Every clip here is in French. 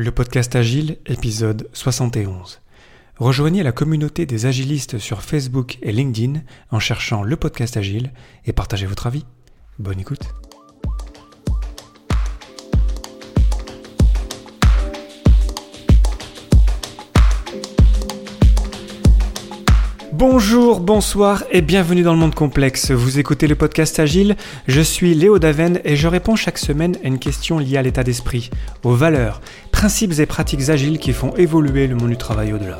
le podcast Agile, épisode 71. Rejoignez la communauté des agilistes sur Facebook et LinkedIn en cherchant le podcast Agile et partagez votre avis. Bonne écoute. Bonjour, bonsoir et bienvenue dans le monde complexe. Vous écoutez le podcast Agile, je suis Léo Daven et je réponds chaque semaine à une question liée à l'état d'esprit, aux valeurs, principes et pratiques agiles qui font évoluer le monde du travail au-delà.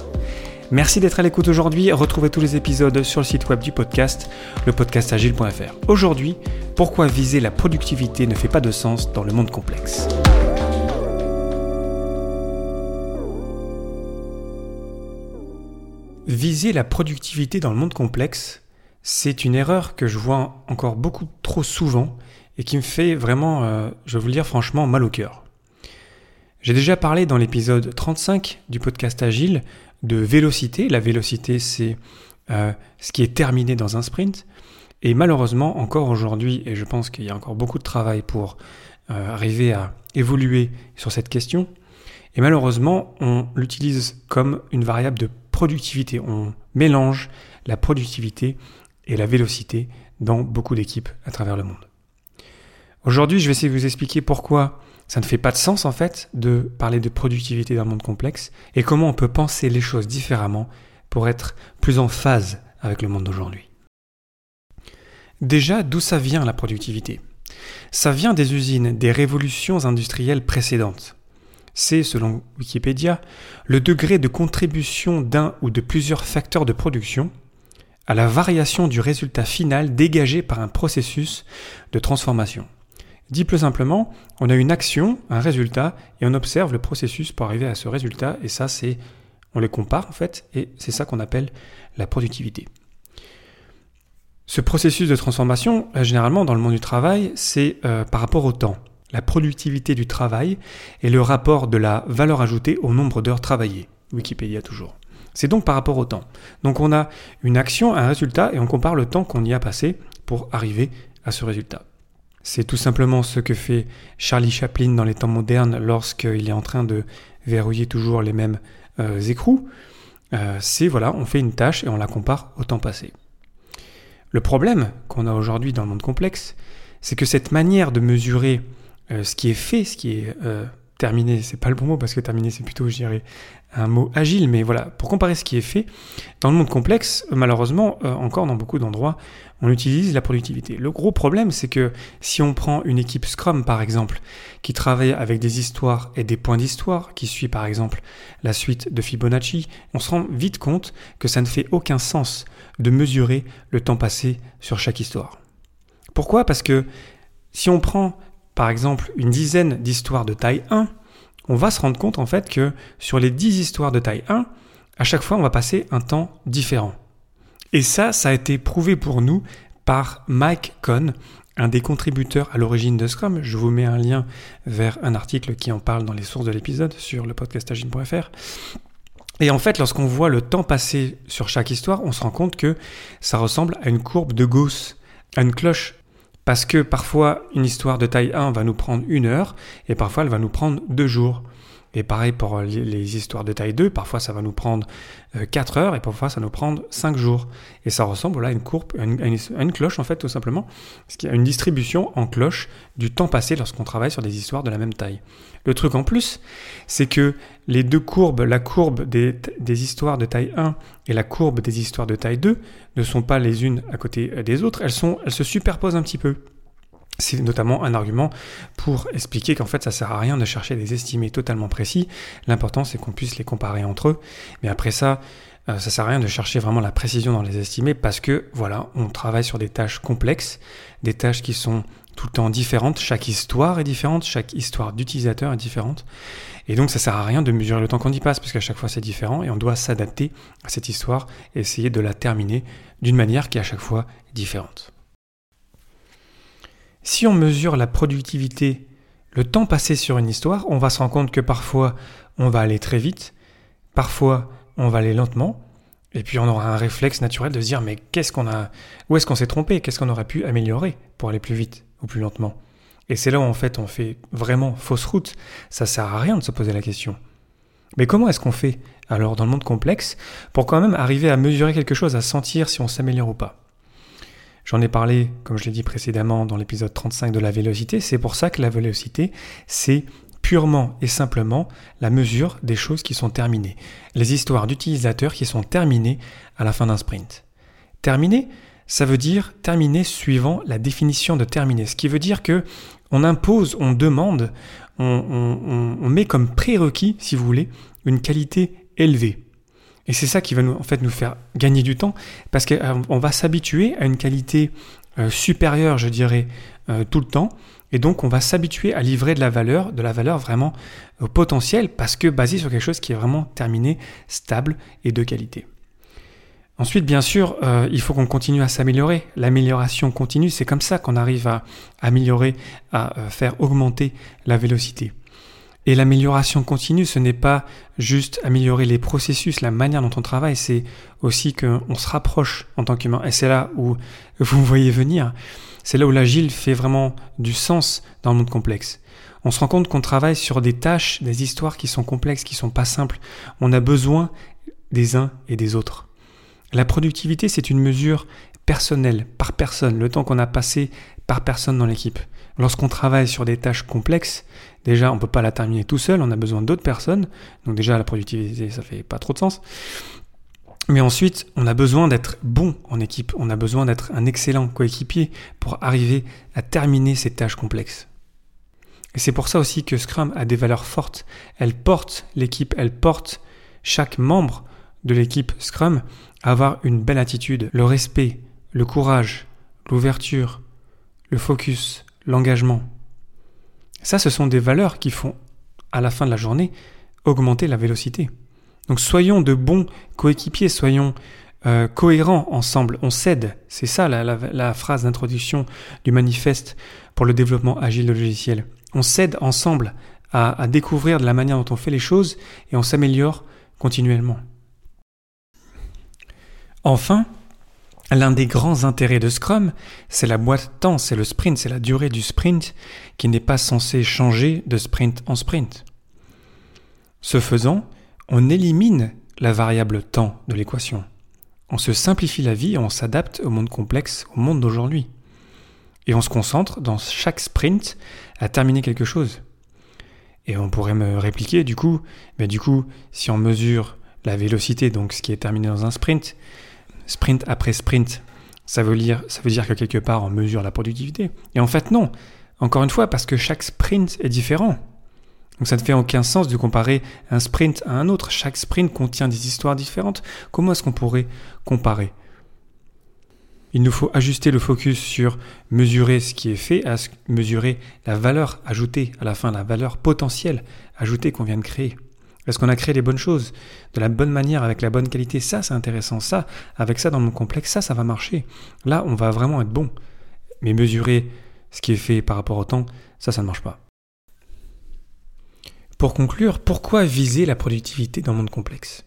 Merci d'être à l'écoute aujourd'hui. Retrouvez tous les épisodes sur le site web du podcast, lepodcastagile.fr. Aujourd'hui, pourquoi viser la productivité ne fait pas de sens dans le monde complexe? Viser la productivité dans le monde complexe, c'est une erreur que je vois encore beaucoup trop souvent et qui me fait vraiment, euh, je vais vous le dire franchement, mal au cœur. J'ai déjà parlé dans l'épisode 35 du podcast Agile de vélocité. La vélocité, c'est euh, ce qui est terminé dans un sprint. Et malheureusement, encore aujourd'hui, et je pense qu'il y a encore beaucoup de travail pour euh, arriver à évoluer sur cette question, et malheureusement, on l'utilise comme une variable de productivité. On mélange la productivité et la vélocité dans beaucoup d'équipes à travers le monde. Aujourd'hui, je vais essayer de vous expliquer pourquoi ça ne fait pas de sens en fait de parler de productivité le monde complexe et comment on peut penser les choses différemment pour être plus en phase avec le monde d'aujourd'hui. Déjà, d'où ça vient la productivité? Ça vient des usines, des révolutions industrielles précédentes c'est, selon Wikipédia, le degré de contribution d'un ou de plusieurs facteurs de production à la variation du résultat final dégagé par un processus de transformation. Dit plus simplement, on a une action, un résultat, et on observe le processus pour arriver à ce résultat, et ça c'est, on les compare en fait, et c'est ça qu'on appelle la productivité. Ce processus de transformation, euh, généralement dans le monde du travail, c'est euh, par rapport au temps la productivité du travail et le rapport de la valeur ajoutée au nombre d'heures travaillées. Wikipédia toujours. C'est donc par rapport au temps. Donc on a une action, un résultat, et on compare le temps qu'on y a passé pour arriver à ce résultat. C'est tout simplement ce que fait Charlie Chaplin dans les temps modernes lorsqu'il est en train de verrouiller toujours les mêmes euh, écrous. Euh, c'est voilà, on fait une tâche et on la compare au temps passé. Le problème qu'on a aujourd'hui dans le monde complexe, c'est que cette manière de mesurer euh, ce qui est fait, ce qui est terminé, c'est pas le bon mot parce que terminé c'est plutôt, je dirais, un mot agile, mais voilà, pour comparer ce qui est fait, dans le monde complexe, malheureusement, euh, encore dans beaucoup d'endroits, on utilise la productivité. Le gros problème, c'est que si on prend une équipe Scrum, par exemple, qui travaille avec des histoires et des points d'histoire, qui suit par exemple la suite de Fibonacci, on se rend vite compte que ça ne fait aucun sens de mesurer le temps passé sur chaque histoire. Pourquoi? Parce que si on prend par exemple une dizaine d'histoires de taille 1, on va se rendre compte en fait que sur les 10 histoires de taille 1, à chaque fois on va passer un temps différent. Et ça, ça a été prouvé pour nous par Mike Cohn, un des contributeurs à l'origine de Scrum. Je vous mets un lien vers un article qui en parle dans les sources de l'épisode sur le podcastagine.fr. Et en fait, lorsqu'on voit le temps passé sur chaque histoire, on se rend compte que ça ressemble à une courbe de Gauss, à une cloche parce que parfois, une histoire de taille 1 va nous prendre une heure et parfois elle va nous prendre deux jours. Et pareil pour les histoires de taille 2, parfois ça va nous prendre 4 euh, heures et parfois ça nous prendre 5 jours. Et ça ressemble à une courbe, à une, cloche en fait tout simplement, ce qui a une distribution en cloche du temps passé lorsqu'on travaille sur des histoires de la même taille. Le truc en plus, c'est que les deux courbes, la courbe des, histoires de taille 1 et la courbe des histoires de taille 2, ne sont pas les unes à côté euh, des autres, elles se superposent un petit peu. C'est notamment un argument pour expliquer qu'en fait ça sert à rien de chercher des estimés totalement précis. L'important c'est qu'on puisse les comparer entre eux. Mais après ça, euh, ça sert à rien de chercher vraiment la précision dans les estimés parce que voilà, on travaille sur des tâches complexes, des tâches qui sont tout le temps différentes. Chaque histoire est différente, chaque histoire d'utilisateur est différente. Et donc ça sert à rien de mesurer le temps qu'on y passe parce qu'à chaque fois c'est différent et on doit s'adapter à cette histoire et essayer de la terminer d'une manière qui est à chaque fois différente. Si on mesure la productivité, le temps passé sur une histoire, on va se rendre compte que parfois on va aller très vite, parfois on va aller lentement, et puis on aura un réflexe naturel de se dire mais qu'est-ce qu'on a, où est-ce qu'on s'est trompé, qu'est-ce qu'on aurait pu améliorer pour aller plus vite ou plus lentement? Et c'est là où en fait on fait vraiment fausse route. Ça sert à rien de se poser la question. Mais comment est-ce qu'on fait alors dans le monde complexe pour quand même arriver à mesurer quelque chose, à sentir si on s'améliore ou pas? J'en ai parlé, comme je l'ai dit précédemment dans l'épisode 35 de la vélocité, c'est pour ça que la vélocité, c'est purement et simplement la mesure des choses qui sont terminées, les histoires d'utilisateurs qui sont terminées à la fin d'un sprint. Terminé, ça veut dire terminé suivant la définition de terminé, ce qui veut dire que on impose, on demande, on, met comme prérequis, si vous voulez, une qualité élevée. Et c'est ça qui va nous, faire gagner du temps, parce qu'on euh, va s'habituer à une qualité euh, supérieure, je dirais, euh, tout le temps. Et donc on va s'habituer à livrer de la valeur, de la valeur vraiment au potentiel, parce que basé sur quelque chose qui est vraiment terminé, stable et de qualité. Ensuite, bien sûr, il faut qu'on continue à s'améliorer. L'amélioration continue, c'est comme ça qu'on arrive à améliorer, à faire augmenter la vélocité. Et l'amélioration continue, ce n'est pas juste améliorer les processus, la manière dont on travaille, c'est aussi qu'on se rapproche en tant qu'humain. Et c'est là où vous voyez venir. C'est là où l'agile fait vraiment du sens dans le monde complexe. On se rend compte qu'on travaille sur des tâches, des histoires qui sont complexes, qui sont pas simples. On a besoin des uns et des autres. La productivité, c'est une mesure personnelle, par personne, le temps qu'on a passé par personne dans l'équipe. Lorsqu'on travaille sur des tâches complexes, déjà on ne peut pas la terminer tout seul, on a besoin d'autres personnes. Donc déjà la productivité, ça fait pas trop de sens. Mais ensuite, on a besoin d'être bon en équipe, on a besoin d'être un excellent coéquipier pour arriver à terminer ces tâches complexes. Et c'est pour ça aussi que Scrum a des valeurs fortes. Elle porte l'équipe, elle porte chaque membre de l'équipe Scrum à avoir une belle attitude, le respect, le courage, l'ouverture, le focus, l'engagement. Ça, ce sont des valeurs qui font, à la fin de la journée, augmenter la vélocité. Donc soyons de bons coéquipiers, soyons euh, cohérents ensemble, on cède. C'est ça la, phrase d'introduction du manifeste pour le développement agile de logiciel. On cède ensemble à découvrir de la manière dont on fait les choses et on s'améliore continuellement. Enfin, L'un des grands intérêts de Scrum, c'est la boîte temps, c'est le sprint, c'est la durée du sprint qui n'est pas censé changer de sprint en sprint. Ce faisant, on élimine la variable temps de l'équation. On se simplifie la vie et on s'adapte au monde complexe, au monde d'aujourd'hui. Et on se concentre dans chaque sprint à terminer quelque chose. Et on pourrait me répliquer du coup, mais du coup, si on mesure la vélocité, donc ce qui est terminé dans un sprint, sprint après sprint, ça veut dire, que quelque part on mesure la productivité. Et en fait non, encore une fois, parce que chaque sprint est différent. Donc ça ne fait aucun sens de comparer un sprint à un autre. Chaque sprint contient des histoires différentes. Comment est-ce qu'on pourrait comparer? Il nous faut ajuster le focus sur mesurer ce qui est fait, à mesurer la valeur ajoutée à la fin, la valeur potentielle ajoutée qu'on vient de créer. Est-ce qu'on a créé les bonnes choses de la bonne manière, avec la bonne qualité? Ça, c'est intéressant. Ça, avec ça dans mon complexe, ça, ça va marcher. Là, on va vraiment être bon. Mais mesurer ce qui est fait par rapport au temps, ça, ça ne marche pas. Pour conclure, pourquoi viser la productivité dans le monde complexe?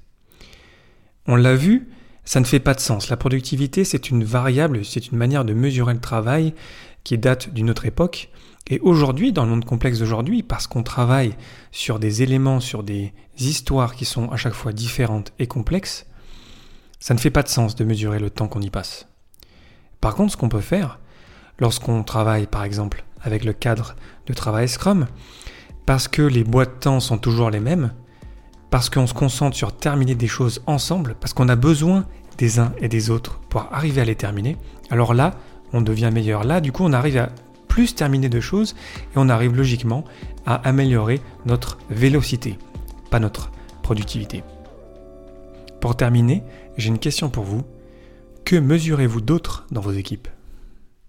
On l'a vu, ça ne fait pas de sens. La productivité, c'est une variable, c'est une manière de mesurer le travail qui date d'une autre époque et aujourd'hui, dans le monde complexe d'aujourd'hui, parce qu'on travaille sur des éléments, sur des histoires qui sont à chaque fois différentes et complexes, ça ne fait pas de sens de mesurer le temps qu'on y passe. Par contre, ce qu'on peut faire, lorsqu'on travaille par exemple avec le cadre de travail Scrum, parce que les boîtes de temps sont toujours les mêmes, parce qu'on se concentre sur terminer des choses ensemble, parce qu'on a besoin des uns et des autres pour arriver à les terminer, alors là, on devient meilleur. Là, du coup, on arrive à plus terminer de choses et on arrive logiquement à améliorer notre vélocité, pas notre productivité. Pour terminer, j'ai une question pour vous. Que mesurez-vous d'autre dans vos équipes?